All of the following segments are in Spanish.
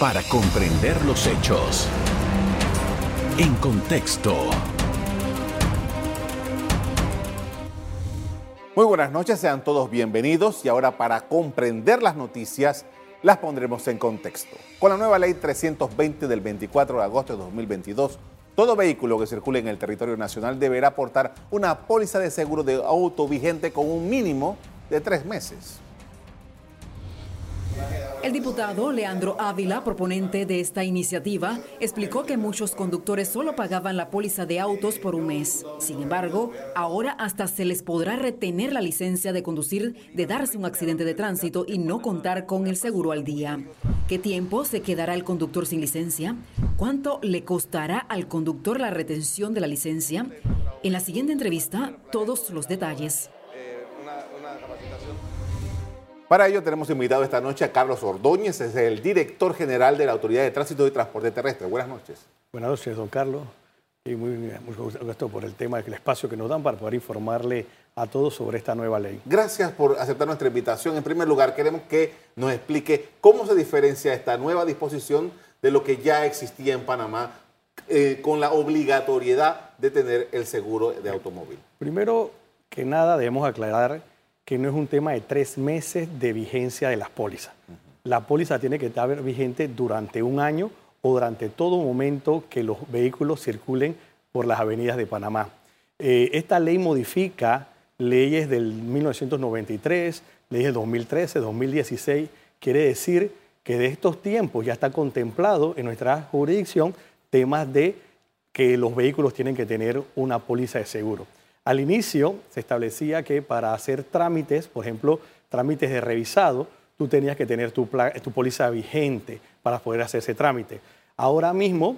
para comprender los hechos. En contexto. Muy buenas noches, sean todos bienvenidos y ahora para comprender las noticias las pondremos en contexto. Con la nueva ley 320 del 24 de agosto de 2022, todo vehículo que circule en el territorio nacional deberá aportar una póliza de seguro de auto vigente con un mínimo de tres meses. El diputado Leandro Ávila, proponente de esta iniciativa, explicó que muchos conductores solo pagaban la póliza de autos por un mes. Sin embargo, ahora hasta se les podrá retener la licencia de conducir de darse un accidente de tránsito y no contar con el seguro al día. ¿Qué tiempo se quedará el conductor sin licencia? ¿Cuánto le costará al conductor la retención de la licencia? En la siguiente entrevista, todos los detalles. Para ello tenemos invitado esta noche a Carlos Ordóñez, es el director general de la Autoridad de Tránsito y Transporte Terrestre. Buenas noches. Buenas noches, don Carlos. Y muy, muy gusto por el tema, el espacio que nos dan para poder informarle a todos sobre esta nueva ley. Gracias por aceptar nuestra invitación. En primer lugar, queremos que nos explique cómo se diferencia esta nueva disposición de lo que ya existía en Panamá eh, con la obligatoriedad de tener el seguro de automóvil. Primero que nada, debemos aclarar que no es un tema de tres meses de vigencia de las pólizas. La póliza tiene que estar vigente durante un año o durante todo momento que los vehículos circulen por las avenidas de Panamá. Eh, esta ley modifica leyes del 1993, leyes del 2013, 2016. Quiere decir que de estos tiempos ya está contemplado en nuestra jurisdicción temas de que los vehículos tienen que tener una póliza de seguro. Al inicio se establecía que para hacer trámites, por ejemplo, trámites de revisado, tú tenías que tener tu, póliza vigente para poder hacer ese trámite. Ahora mismo,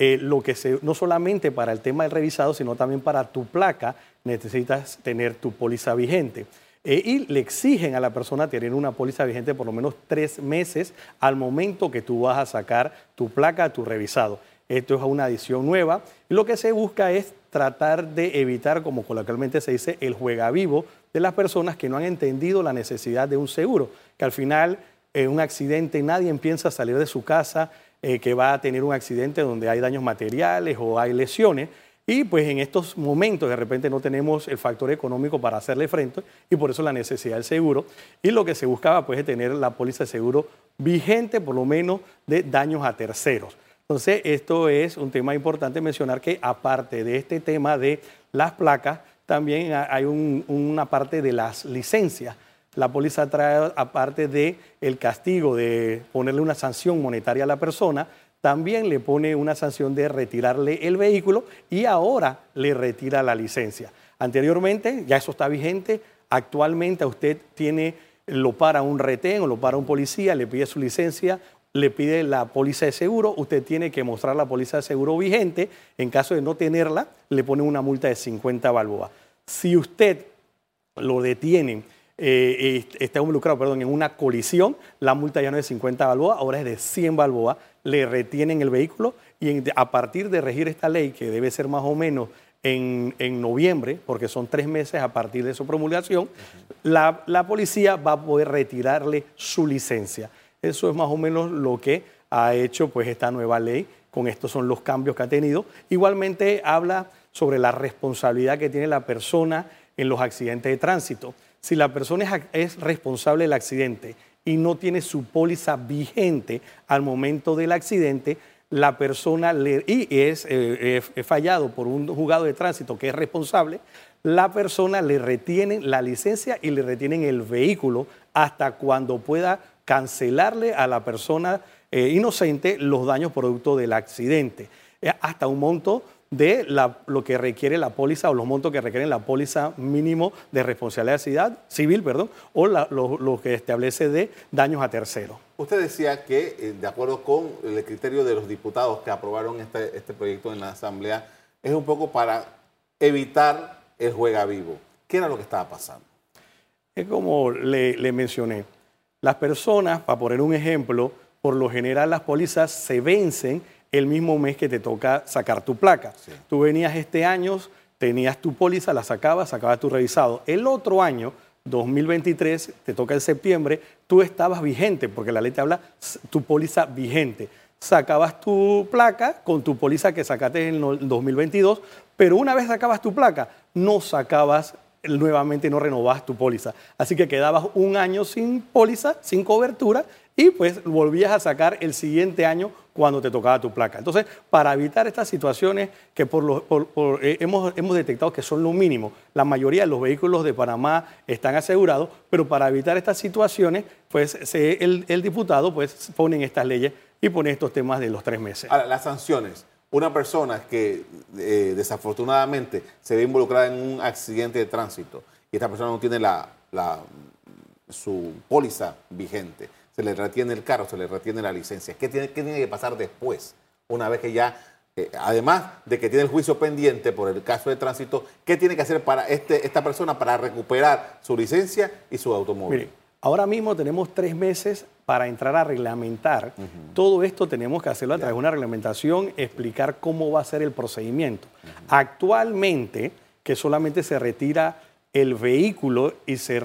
eh, lo que se, no solamente para el tema del revisado, sino también para tu placa, necesitas tener tu póliza vigente. Eh, y le exigen a la persona tener una póliza vigente por lo menos tres meses al momento que tú vas a sacar tu placa, tu revisado. Esto es una adición nueva. Lo que se busca es tratar de evitar, como coloquialmente se dice, el juega vivo de las personas que no han entendido la necesidad de un seguro, que al final en un accidente nadie piensa salir de su casa, eh, que va a tener un accidente donde hay daños materiales o hay lesiones. Y pues en estos momentos de repente no tenemos el factor económico para hacerle frente y por eso la necesidad del seguro. Y lo que se buscaba pues es tener la póliza de seguro vigente por lo menos de daños a terceros. Entonces, esto es un tema importante mencionar que aparte de este tema de las placas, también hay una parte de las licencias. La póliza trae, aparte de castigo de ponerle una sanción monetaria a la persona, también le pone una sanción de retirarle el vehículo y ahora le retira la licencia. Anteriormente, ya eso está vigente, actualmente usted tiene, lo para un retén o lo para un policía, le pide su licencia, le pide la póliza de seguro, usted tiene que mostrar la póliza de seguro vigente, en caso de no tenerla, le pone una multa de 50 balboas. Si usted lo detiene, eh, está involucrado perdón, en una colisión, la multa ya no es de 50 balboas, ahora es de 100 balboas, le retienen el vehículo y a partir de regir esta ley, que debe ser más o menos en, noviembre, porque son tres meses a partir de su promulgación, la policía va a poder retirarle su licencia. Eso es más o menos lo que ha hecho pues esta nueva ley. Con estos son los cambios que ha tenido. Igualmente habla sobre la responsabilidad que tiene la persona en los accidentes de tránsito. Si la persona es responsable del accidente y no tiene su póliza vigente al momento del accidente, la persona le, y es, eh, fallado por un juzgado de tránsito que es responsable, la persona le retiene la licencia y le retienen el vehículo hasta cuando pueda cancelarle a la persona eh, inocente los daños producto del accidente, eh, hasta un monto de lo que requiere la póliza o los montos que requieren la póliza mínimo de responsabilidad civil, perdón, o lo, que establece de daños a terceros. Usted decía que, eh, de acuerdo con el criterio de los diputados que aprobaron este, este proyecto en la Asamblea, es un poco para evitar el juega vivo. ¿Qué era lo que estaba pasando? Es como le mencioné, las personas, para poner un ejemplo, por lo general las pólizas se vencen el mismo mes que te toca sacar tu placa. Tú venías este año, tenías tu póliza, la sacabas, sacabas tu revisado. El otro año 2023, te toca en septiembre, tú estabas vigente, porque la ley te habla tu póliza vigente. Sacabas tu placa con tu póliza que sacaste en el 2022, pero una vez sacabas tu placa, no sacabas nuevamente, no renovabas tu póliza. Así que quedabas un año sin póliza, sin cobertura, y pues volvías a sacar el siguiente año cuando te tocaba tu placa. Entonces, para evitar estas situaciones que por eh, hemos, hemos detectado que son lo mínimo, la mayoría de los vehículos de Panamá están asegurados, pero para evitar estas situaciones, pues el, diputado pues pone estas leyes y pone estos temas de los tres meses. Ahora, las sanciones. Una persona que eh, desafortunadamente se ve involucrada en un accidente de tránsito y esta persona no tiene la, su póliza vigente, se le retiene el carro, se le retiene la licencia. ¿Qué tiene, tiene que pasar después? Una vez que ya, eh, además de que tiene el juicio pendiente por el caso de tránsito, ¿qué tiene que hacer para este, esta persona para recuperar su licencia y su automóvil? Ahora mismo tenemos tres meses para entrar a reglamentar. Todo esto tenemos que hacerlo a través de una reglamentación, explicar cómo va a ser el procedimiento. Actualmente, que solamente se retira el vehículo y, se,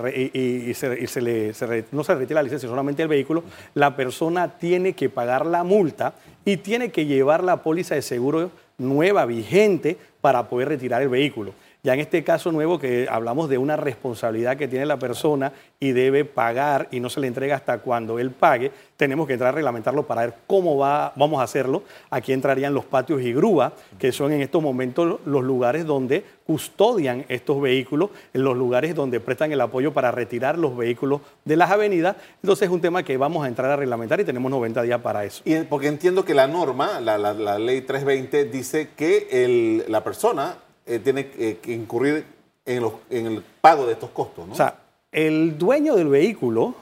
se, le, no se retira la licencia, solamente el vehículo, la persona tiene que pagar la multa y tiene que llevar la póliza de seguro nueva, vigente, para poder retirar el vehículo. Ya en este caso nuevo que hablamos de una responsabilidad que tiene la persona y debe pagar y no se le entrega hasta cuando él pague, tenemos que entrar a reglamentarlo para ver cómo va, vamos a hacerlo. Aquí entrarían los patios y grúa, que son en estos momentos los lugares donde custodian estos vehículos, los lugares donde prestan el apoyo para retirar los vehículos de las avenidas. Entonces es un tema que vamos a entrar a reglamentar y tenemos 90 días para eso. Y porque entiendo que la norma, la, ley 320, dice que la persona eh, tiene que incurrir en, el pago de estos costos, ¿no? O sea, el dueño del vehículo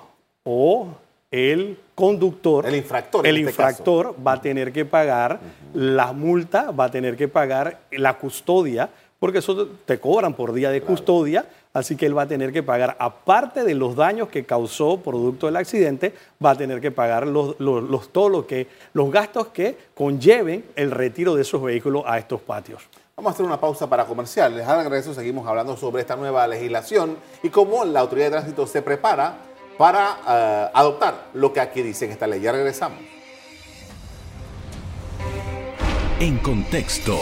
o el conductor, el infractor, el este infractor va a tener que pagar la multa, va a tener que pagar la custodia, porque eso te cobran por día de custodia, así que él va a tener que pagar, aparte de los daños que causó producto del accidente, va a tener que pagar los, los, todo que, los gastos que conlleven el retiro de esos vehículos a estos patios. Vamos a hacer una pausa para comerciales. Al regreso seguimos hablando sobre esta nueva legislación y cómo la Autoridad de Tránsito se prepara para eh, adoptar lo que aquí dice en esta ley. Ya regresamos. En contexto.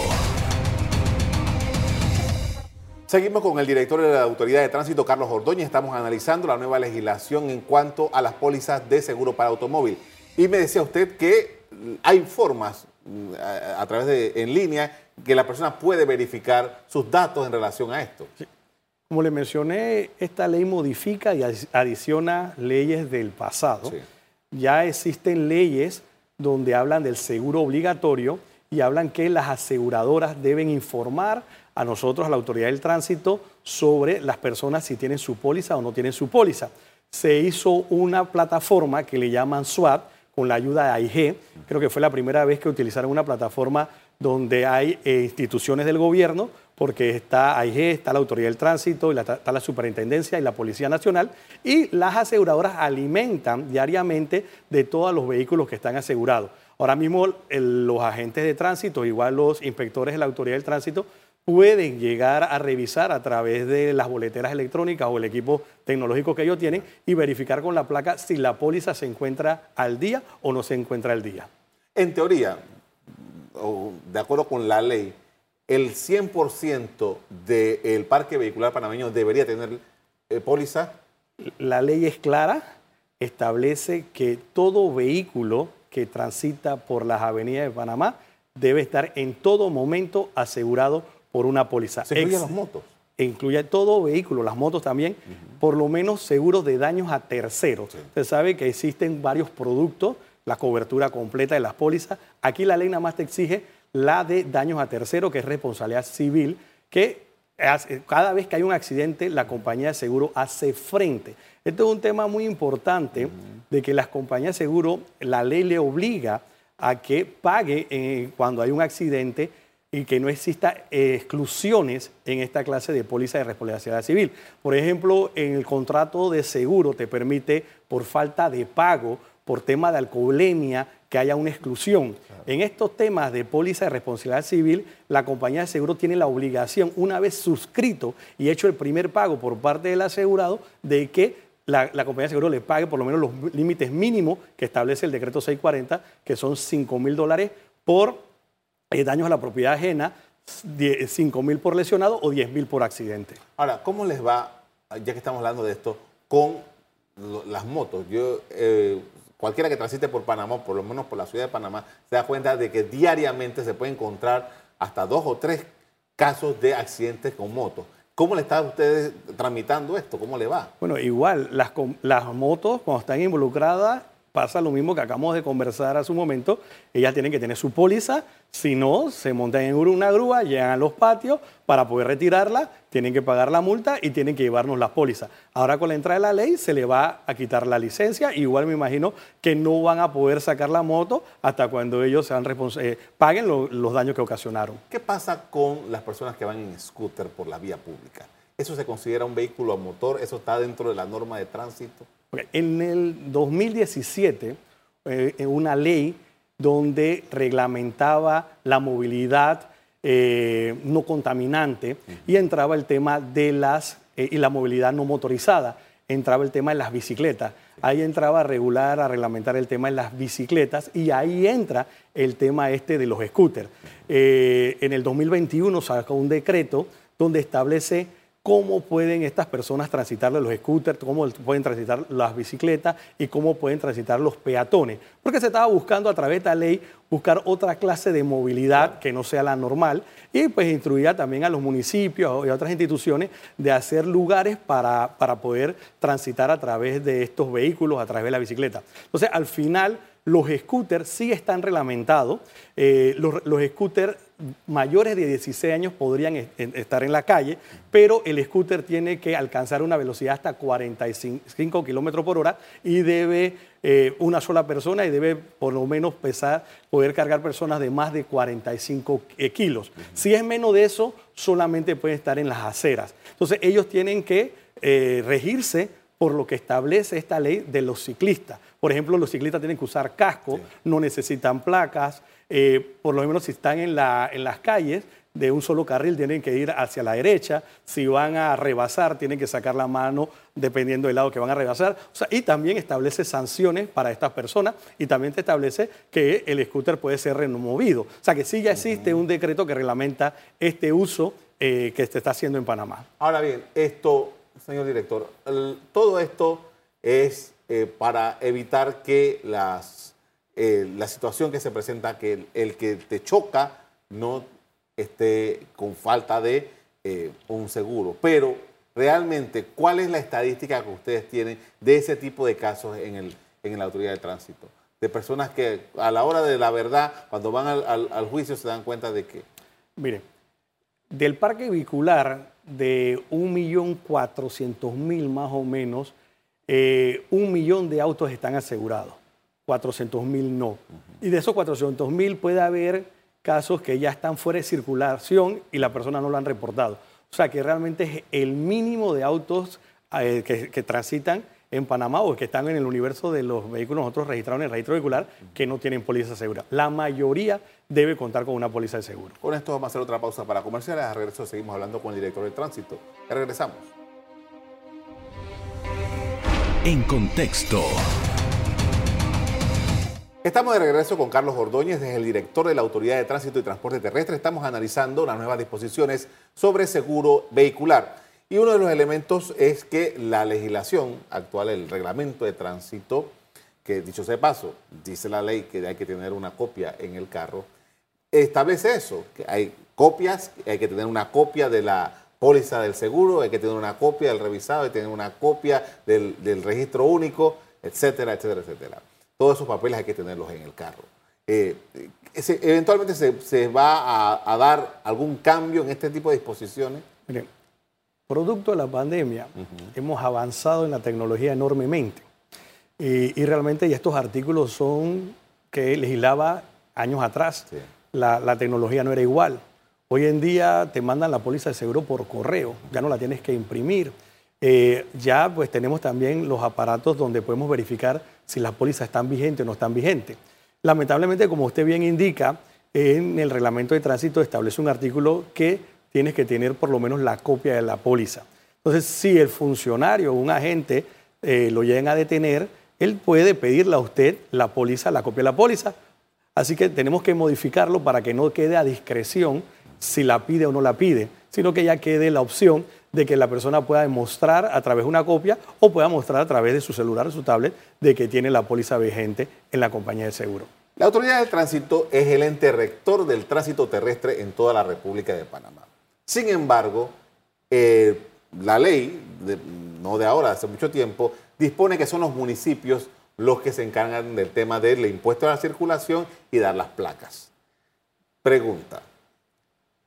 Seguimos con el director de la Autoridad de Tránsito, Carlos Ordóñez. Estamos analizando la nueva legislación en cuanto a las pólizas de seguro para automóvil. Y me decía usted que hay formas a, través de en línea que la persona puede verificar sus datos en relación a esto. Como le mencioné, esta ley modifica y adiciona leyes del pasado. Ya existen leyes donde hablan del seguro obligatorio y hablan que las aseguradoras deben informar a nosotros, a la autoridad del tránsito, sobre las personas si tienen su póliza o no tienen su póliza. Se hizo una plataforma que le llaman SWAT con la ayuda de AIG. Creo que fue la primera vez que utilizaron una plataforma donde hay eh, instituciones del gobierno, porque está AIG, está la Autoridad del Tránsito, y está la Superintendencia y la Policía Nacional, y las aseguradoras alimentan diariamente de todos los vehículos que están asegurados. Ahora mismo los agentes de tránsito, igual los inspectores de la Autoridad del Tránsito, pueden llegar a revisar a través de las boleteras electrónicas o el equipo tecnológico que ellos tienen y verificar con la placa si la póliza se encuentra al día o no se encuentra al día. En teoría, de acuerdo con la ley, el 100% del parque vehicular panameño debería tener eh, póliza. La ley es clara, establece que todo vehículo que transita por las avenidas de Panamá debe estar en todo momento asegurado por una póliza. ¿Se incluyen las motos? Incluye todo vehículo, las motos también, por lo menos seguros de daños a terceros. Se sabe que existen varios productos la cobertura completa de las pólizas. Aquí la ley nada más te exige la de daños a tercero, que es responsabilidad civil, que cada vez que hay un accidente, la compañía de seguro hace frente. Esto es un tema muy importante de que las compañías de seguro, la ley le obliga a que pague eh, cuando hay un accidente y que no exista exclusiones en esta clase de póliza de responsabilidad civil. Por ejemplo, en el contrato de seguro te permite, por falta de pago, por tema de alcoholemia, que haya una exclusión. En estos temas de póliza de responsabilidad civil, la compañía de seguro tiene la obligación, una vez suscrito y hecho el primer pago por parte del asegurado, de que la, compañía de seguro le pague por lo menos los límites mínimos que establece el decreto 640, que son 5 mil dólares por eh, daños a la propiedad ajena, 5 mil por lesionado o 10 mil por accidente. Ahora, ¿cómo les va, ya que estamos hablando de esto, con las motos? Yo, eh, cualquiera que transite por Panamá, por lo menos por la ciudad de Panamá, se da cuenta de que diariamente se puede encontrar hasta dos o tres casos de accidentes con motos. ¿Cómo le están ustedes tramitando esto? ¿Cómo le va? Bueno, igual, las, las motos, cuando están involucradas, pasa lo mismo que acabamos de conversar hace un momento. Ellas tienen que tener su póliza, si no, se montan en una grúa, llegan a los patios para poder retirarla, tienen que pagar la multa y tienen que llevarnos la póliza. Ahora con la entrada de la ley se le va a quitar la licencia, igual me imagino que no van a poder sacar la moto hasta cuando ellos eh, paguen los daños que ocasionaron. ¿Qué pasa con las personas que van en scooter por la vía pública? ¿Eso se considera un vehículo a motor? ¿Eso está dentro de la norma de tránsito? En el 2017, eh, una ley donde reglamentaba la movilidad eh, no contaminante y entraba el tema de las eh, y la movilidad no motorizada. Entraba el tema de las bicicletas. Ahí entraba a regular, a reglamentar el tema de las bicicletas y ahí entra el tema este de los scooters. en el 2021 sacó un decreto donde establece cómo pueden estas personas transitar los scooters, cómo pueden transitar las bicicletas y cómo pueden transitar los peatones. Porque se estaba buscando a través de la ley buscar otra clase de movilidad que no sea la normal y pues instruía también a los municipios y a otras instituciones de hacer lugares para, para poder transitar a través de estos vehículos, a través de la bicicleta. Entonces, al final los scooters sí están reglamentados. Eh, los, scooters mayores de 16 años podrían estar en la calle, pero el scooter tiene que alcanzar una velocidad hasta 45 kilómetros por hora y debe eh, una sola persona y debe por lo menos pesar, poder cargar personas de más de 45 eh, kilos. Si es menos de eso, solamente puede estar en las aceras. Entonces ellos tienen que regirse por lo que establece esta ley de los ciclistas. Por ejemplo, los ciclistas tienen que usar casco, no necesitan placas, eh, por lo menos si están en, las calles de un solo carril tienen que ir hacia la derecha, si van a rebasar tienen que sacar la mano dependiendo del lado que van a rebasar, y también establece sanciones para estas personas y también te establece que el scooter puede ser removido. O sea que sí ya existe un decreto que reglamenta este uso eh, que se está haciendo en Panamá. Ahora bien, esto, señor director, todo esto es eh, para evitar que las, eh, la situación que se presenta, que el, que te choca no esté con falta de eh, un seguro. Pero realmente, ¿cuál es la estadística que ustedes tienen de ese tipo de casos en, el, en la autoridad de tránsito? De personas que a la hora de la verdad, cuando van al, juicio, se dan cuenta de que... Mire, del parque vehicular de 1.400.000 más o menos, eh, un millón de autos están asegurados, 400 mil no. Y de esos 400 mil puede haber casos que ya están fuera de circulación y la persona no lo han reportado. O sea que realmente es el mínimo de autos eh, que, transitan en Panamá o que están en el universo de los vehículos nosotros registrados en el registro vehicular que no tienen póliza segura. La mayoría debe contar con una póliza de seguro. Con esto vamos a hacer otra pausa para comerciales. A regreso seguimos hablando con el director de tránsito. Ya regresamos. En contexto. Estamos de regreso con Carlos Ordóñez, es el director de la Autoridad de Tránsito y Transporte Terrestre. Estamos analizando las nuevas disposiciones sobre seguro vehicular. Y uno de los elementos es que la legislación actual, el reglamento de tránsito, que dicho sea de paso, dice la ley que hay que tener una copia en el carro, establece eso, que hay copias, hay que tener una copia de la póliza del seguro, hay que tener una copia del revisado, hay que tener una copia del, registro único, etcétera, etcétera, etcétera. Todos esos papeles hay que tenerlos en el carro. Eh, eventualmente se, va a, dar algún cambio en este tipo de disposiciones. Miren, producto de la pandemia, hemos avanzado en la tecnología enormemente. Y, realmente ya estos artículos son que legislaba años atrás. La, la tecnología no era igual. Hoy en día te mandan la póliza de seguro por correo, ya no la tienes que imprimir. eh, ya pues tenemos también los aparatos donde podemos verificar si las pólizas están vigentes o no están vigentes. Lamentablemente, como usted bien indica, en el reglamento de tránsito establece un artículo que tienes que tener por lo menos la copia de la póliza. Entonces, si el funcionario o un agente eh, lo llegan a detener, él puede pedirle a usted la póliza, la copia de la póliza. Así que tenemos que modificarlo para que no quede a discreción si la pide o no la pide, sino que ya quede la opción de que la persona pueda demostrar a través de una copia o pueda mostrar a través de su celular o su tablet de que tiene la póliza vigente en la compañía de seguro. La Autoridad de Tránsito es el ente rector del tránsito terrestre en toda la República de Panamá. Sin embargo, eh, la ley, no de ahora, hace mucho tiempo, dispone que son los municipios los que se encargan del tema del impuesto a la circulación y dar las placas. Pregunta,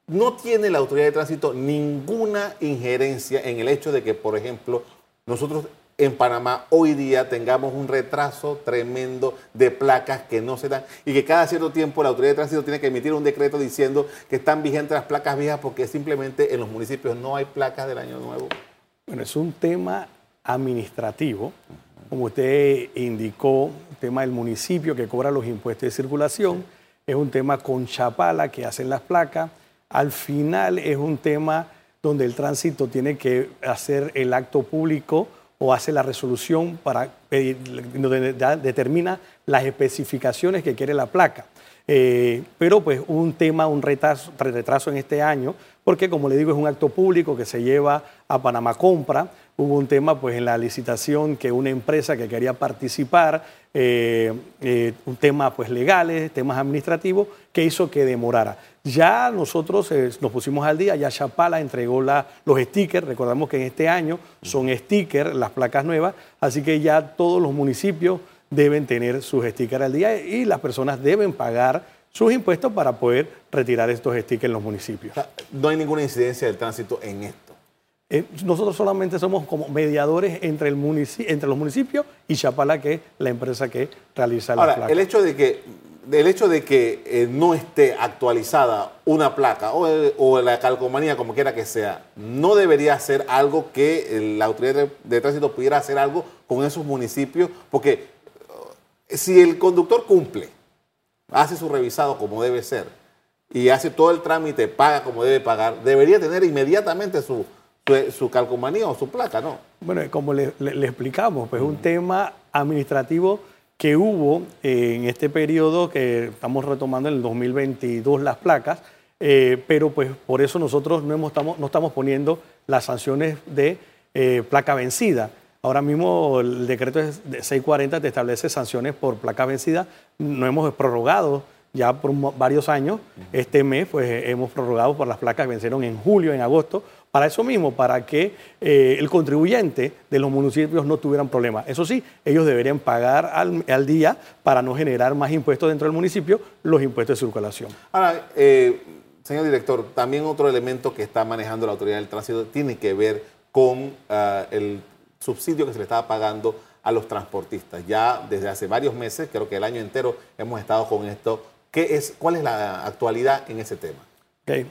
no tiene la autoridad de tránsito ninguna injerencia en el hecho de que, por ejemplo, nosotros en Panamá hoy día tengamos un retraso tremendo de placas que no se dan y que cada cierto tiempo la autoridad de tránsito tiene que emitir un decreto diciendo que están vigentes las placas viejas porque simplemente en los municipios no hay placas del año nuevo. Bueno, es un tema administrativo, como usted indicó, el tema del municipio que cobra los impuestos de circulación, es un tema con Chapala que hacen las placas al final es un tema donde el tránsito tiene que hacer el acto público o hace la resolución para pedir, donde determina las especificaciones que quiere la placa. Eh, pero pues un tema, un retraso, retraso en este año, porque como le digo es un acto público que se lleva a Panamá Compra, hubo un tema pues en la licitación que una empresa que quería participar, eh, eh, un tema pues legales, temas administrativos, que hizo que demorara. Ya nosotros eh, nos pusimos al día, ya Chapala entregó los stickers, recordamos que en este año son stickers, las placas nuevas, así que ya todos los municipios deben tener sus stickers al día y las personas deben pagar sus impuestos para poder retirar estos stickers en los municipios. no hay ninguna incidencia del tránsito en esto. Eh, nosotros solamente somos como mediadores entre, el entre los municipios y Chapala, que es la empresa que realiza la Ahora, El hecho de que, el hecho de que eh, no esté actualizada una placa o, la calcomanía, como quiera que sea, no debería ser algo que la autoridad de, tránsito pudiera hacer algo con esos municipios, porque eh, si el conductor cumple, hace su revisado como debe ser y hace todo el trámite, paga como debe pagar, debería tener inmediatamente su su, calcomanía o su placa, ¿no? Bueno, como le, explicamos, pues un tema administrativo que hubo en este periodo que estamos retomando en el 2022 las placas, eh, pero pues por eso nosotros no, estamos, no estamos poniendo las sanciones de eh, placa vencida. Ahora mismo el decreto de 640 te establece sanciones por placa vencida. No hemos prorrogado ya por varios años. Este mes pues hemos prorrogado por las placas que vencieron en julio, en agosto, para eso mismo, para que eh, el contribuyente de los municipios no tuvieran problemas. Eso sí, ellos deberían pagar al, día para no generar más impuestos dentro del municipio, los impuestos de circulación. Ahora, eh, señor director, también otro elemento que está manejando la autoridad del tránsito tiene que ver con ah, el subsidio que se le estaba pagando a los transportistas. Ya desde hace varios meses, creo que el año entero, hemos estado con esto. ¿Qué es, ¿Cuál es la actualidad en ese tema? Okay.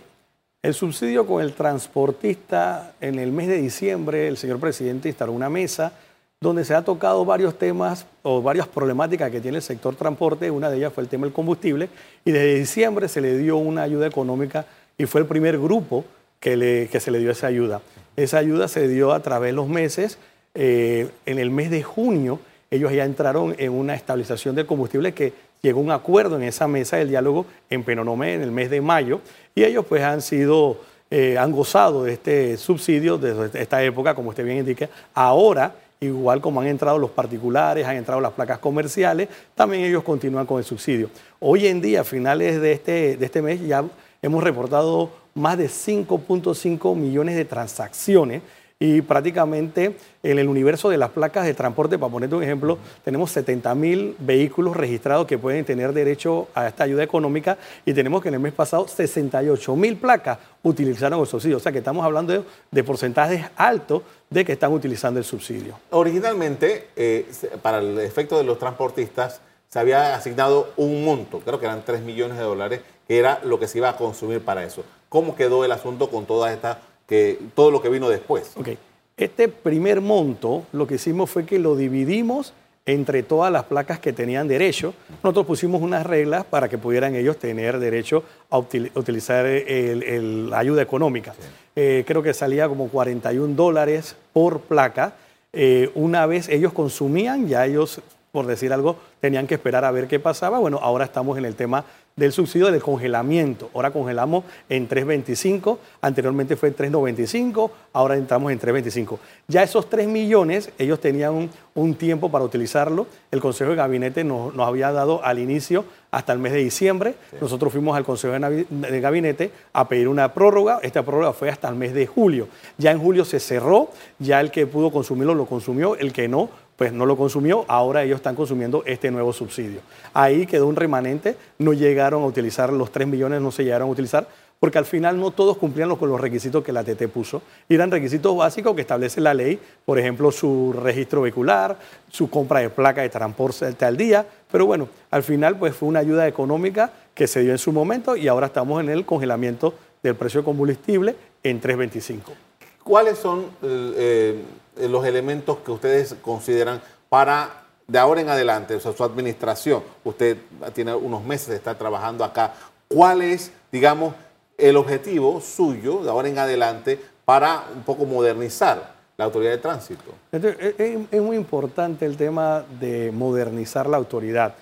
El subsidio con el transportista, en el mes de diciembre el señor presidente instaló una mesa donde se ha tocado varios temas o varias problemáticas que tiene el sector transporte. Una de ellas fue el tema del combustible y desde diciembre se le dio una ayuda económica y fue el primer grupo que, se le dio esa ayuda. Esa ayuda se dio a través de los meses. Eh, en el mes de junio ellos ya entraron en una estabilización del combustible que llegó un acuerdo en esa mesa del diálogo en Penonomé en el mes de mayo y ellos pues han sido, eh, han gozado de este subsidio desde esta época, como usted bien indica. Ahora, igual como han entrado los particulares, han entrado las placas comerciales, también ellos continúan con el subsidio. Hoy en día, a finales de este, de este mes, ya hemos reportado más de 5.5 millones de transacciones y prácticamente en el universo de las placas de transporte, para ponerte un ejemplo, tenemos 70 mil vehículos registrados que pueden tener derecho a esta ayuda económica y tenemos que en el mes pasado 68 mil placas utilizaron el subsidio. O sea que estamos hablando de, porcentajes altos de que están utilizando el subsidio. Originalmente, eh, para el efecto de los transportistas, se había asignado un monto, creo que eran 3 millones de dólares, que era lo que se iba a consumir para eso. ¿Cómo quedó el asunto con todas estas que todo lo que vino después. Ok. Este primer monto, lo que hicimos fue que lo dividimos entre todas las placas que tenían derecho. Nosotros pusimos unas reglas para que pudieran ellos tener derecho a utilizar la ayuda económica. Eh, creo que salía como 41 dólares por placa. Eh, una vez ellos consumían, ya ellos, por decir algo, tenían que esperar a ver qué pasaba. Bueno, ahora estamos en el tema del subsidio del congelamiento. Ahora congelamos en 3.25, anteriormente fue en 3.95, ahora entramos en 3.25. Ya esos 3 millones, ellos tenían un, tiempo para utilizarlo. El Consejo de Gabinete nos, había dado al inicio hasta el mes de diciembre. Nosotros fuimos al Consejo de Gabinete a pedir una prórroga. Esta prórroga fue hasta el mes de julio. Ya en julio se cerró, ya el que pudo consumirlo lo consumió, el que no pues no lo consumió, ahora ellos están consumiendo este nuevo subsidio. Ahí quedó un remanente, no llegaron a utilizar los 3 millones, no se llegaron a utilizar, porque al final no todos cumplían con los requisitos que la TT puso. Eran requisitos básicos que establece la ley, por ejemplo, su registro vehicular, su compra de placa de transporte al día, pero bueno, al final pues fue una ayuda económica que se dio en su momento y ahora estamos en el congelamiento del precio de combustible en 3.25. ¿Cuáles son... Eh, eh, los elementos que ustedes consideran para de ahora en adelante, o sea, su administración, usted tiene unos meses de estar trabajando acá, ¿cuál es, digamos, el objetivo suyo de ahora en adelante para un poco modernizar la autoridad de tránsito? Es, muy importante el tema de modernizar la autoridad.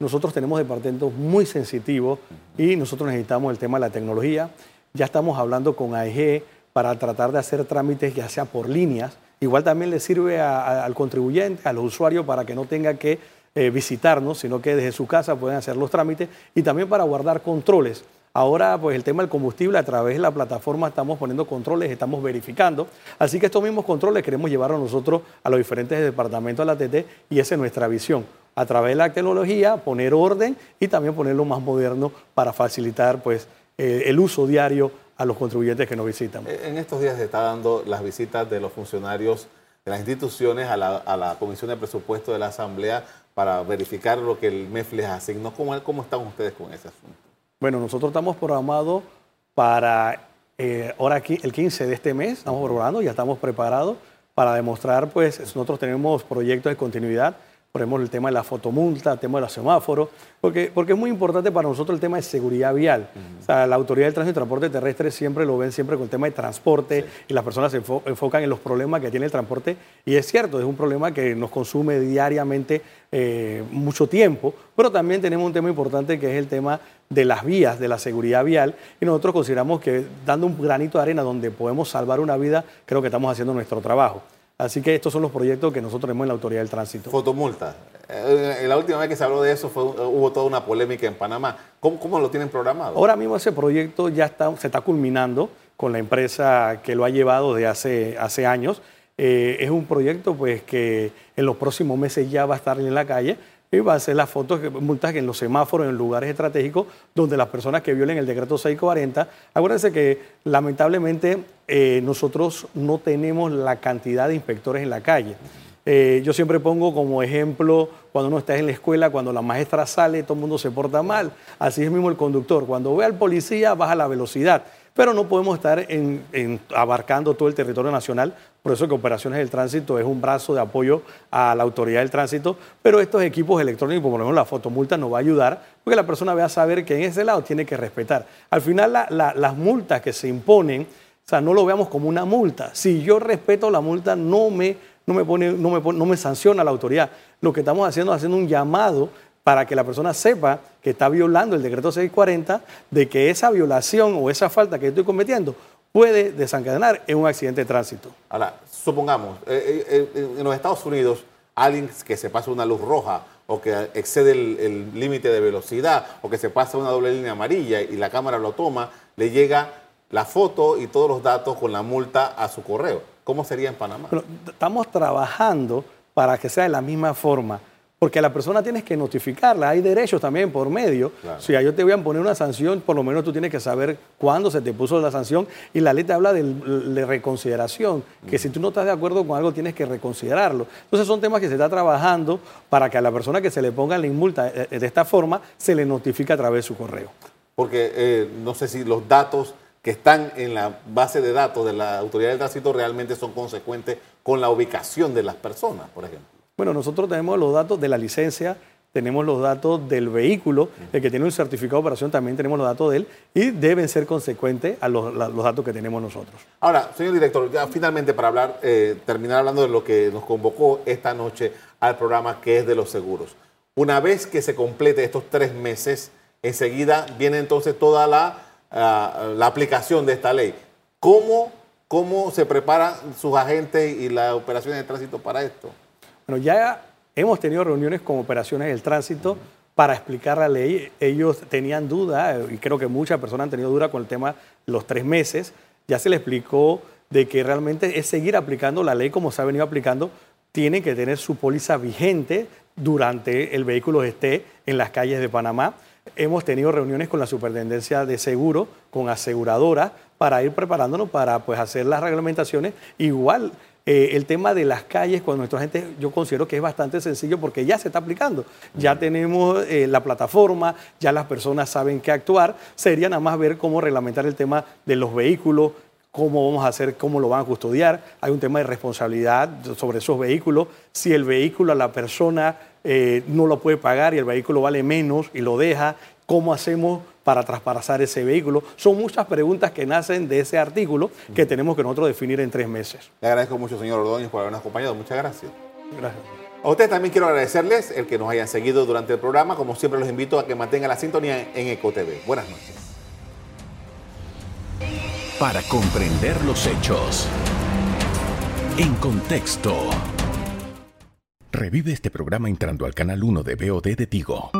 Nosotros tenemos departamentos muy sensitivos y nosotros necesitamos el tema de la tecnología. Ya estamos hablando con AEG para tratar de hacer trámites ya sea por líneas, Igual también le sirve al contribuyente, a los usuarios, para que no tenga que eh, visitarnos, sino que desde su casa pueden hacer los trámites y también para guardar controles. Ahora, pues el tema del combustible, a través de la plataforma estamos poniendo controles, estamos verificando. Así que estos mismos controles queremos llevarlos nosotros a los diferentes departamentos de la TT y esa es nuestra visión. A través de la tecnología, poner orden y también ponerlo más moderno para facilitar pues, eh, el uso diario a los contribuyentes que nos visitan. Eh, en estos días se está dando las visitas de los funcionarios de las instituciones a la, Comisión de Presupuesto de la Asamblea para verificar lo que el MEF les asignó. ¿Cómo, cómo están ustedes con ese asunto? Bueno, nosotros estamos programados para eh, ahora aquí, el 15 de este mes, estamos programando, ya estamos preparados para demostrar, pues nosotros tenemos proyectos de continuidad por ejemplo, el tema de la fotomulta, el tema de los semáforos, porque, porque es muy importante para nosotros el tema de seguridad vial. O sea, la Autoridad del Tránsito y Transporte Terrestre siempre lo ven siempre con el tema de transporte y las personas se enfocan en los problemas que tiene el transporte y es cierto, es un problema que nos consume diariamente eh, mucho tiempo, pero también tenemos un tema importante que es el tema de las vías, de la seguridad vial, y nosotros consideramos que dando un granito de arena donde podemos salvar una vida, creo que estamos haciendo nuestro trabajo. Así que estos son los proyectos que nosotros tenemos en la Autoridad del Tránsito. Fotomulta. Eh, la última vez que se habló de eso fue, hubo toda una polémica en Panamá. ¿Cómo, lo tienen programado? Ahora mismo ese proyecto ya está, se está culminando con la empresa que lo ha llevado desde hace, hace años. Eh, es un proyecto pues, que en los próximos meses ya va a estar en la calle y va a hacer las fotos, multas en los semáforos, en lugares estratégicos, donde las personas que violen el decreto 640, acuérdense que lamentablemente eh, nosotros no tenemos la cantidad de inspectores en la calle. Eh, yo siempre pongo como ejemplo cuando uno está en la escuela, cuando la maestra sale, todo el mundo se porta mal. Así es mismo el conductor. Cuando ve al policía, baja la velocidad pero no podemos estar abarcando todo el territorio nacional. Por eso que Operaciones del Tránsito es un brazo de apoyo a la autoridad del tránsito, pero estos equipos electrónicos, por ejemplo la fotomulta, nos va a ayudar porque la persona vea saber que en ese lado tiene que respetar. Al final las multas que se imponen, o sea, no lo veamos como una multa. Si yo respeto la multa, no me, no me, pone, no me, no me sanciona la autoridad. Lo que estamos haciendo es haciendo un llamado para que la persona sepa que está violando el decreto 640, de que esa violación o esa falta que estoy cometiendo puede desencadenar en un accidente de tránsito. Ahora, supongamos, eh, eh, eh, en los Estados Unidos, alguien que se pasa una luz roja o que excede el límite de velocidad o que se pasa una doble línea amarilla y la cámara lo toma, le llega la foto y todos los datos con la multa a su correo. ¿Cómo sería en Panamá? estamos trabajando para que sea de la misma forma porque a la persona tienes que notificarla. Hay derechos también por medio. Si yo te voy a poner una sanción, por lo menos tú tienes que saber cuándo se te puso la sanción. Y la ley te habla de, reconsideración, que si tú no estás de acuerdo con algo, tienes que reconsiderarlo. Entonces son temas que se está trabajando para que a la persona que se le ponga la multa eh, de esta forma, se le notifique a través de su correo. Porque eh, no sé si los datos que están en la base de datos de la autoridad del tránsito realmente son consecuentes con la ubicación de las personas, por ejemplo. Bueno, nosotros tenemos los datos de la licencia, tenemos los datos del vehículo, el que tiene un certificado de operación también tenemos los datos de él y deben ser consecuentes a los, datos que tenemos nosotros. Ahora, señor director, ya finalmente para hablar, eh, terminar hablando de lo que nos convocó esta noche al programa que es de los seguros. Una vez que se complete estos tres meses, enseguida viene entonces toda la, ah, la aplicación de esta ley. ¿Cómo, ¿Cómo se preparan sus agentes y las operaciones de tránsito para esto? Bueno, ya hemos tenido reuniones con operaciones del tránsito para explicar la ley. Ellos tenían duda, y creo que muchas personas han tenido duda con el tema los tres meses. Ya se les explicó de que realmente es seguir aplicando la ley como se ha venido aplicando. Tienen que tener su póliza vigente durante el vehículo esté en las calles de Panamá. Hemos tenido reuniones con la Superintendencia de Seguro, con aseguradoras, para ir preparándonos para pues, hacer las reglamentaciones. Igual eh, el tema de las calles con nuestra gente, yo considero que es bastante sencillo porque ya se está aplicando. Ya tenemos eh, la plataforma, ya las personas saben qué actuar. Sería nada más ver cómo reglamentar el tema de los vehículos, cómo vamos a hacer, cómo lo van a custodiar. Hay un tema de responsabilidad sobre esos vehículos. Si el vehículo a la persona eh, no lo puede pagar y el vehículo vale menos y lo deja, ¿cómo hacemos para traspasar ese vehículo? Son muchas preguntas que nacen de ese artículo que tenemos que nosotros definir en tres meses. Le agradezco mucho, señor Ordóñez, por habernos acompañado. Muchas gracias. Gracias. A ustedes también quiero agradecerles el que nos hayan seguido durante el programa. Como siempre, los invito a que mantengan la sintonía en EcoTV. Buenas noches. Para comprender los hechos. En contexto. Revive este programa entrando al canal 1 de BOD de Tigo.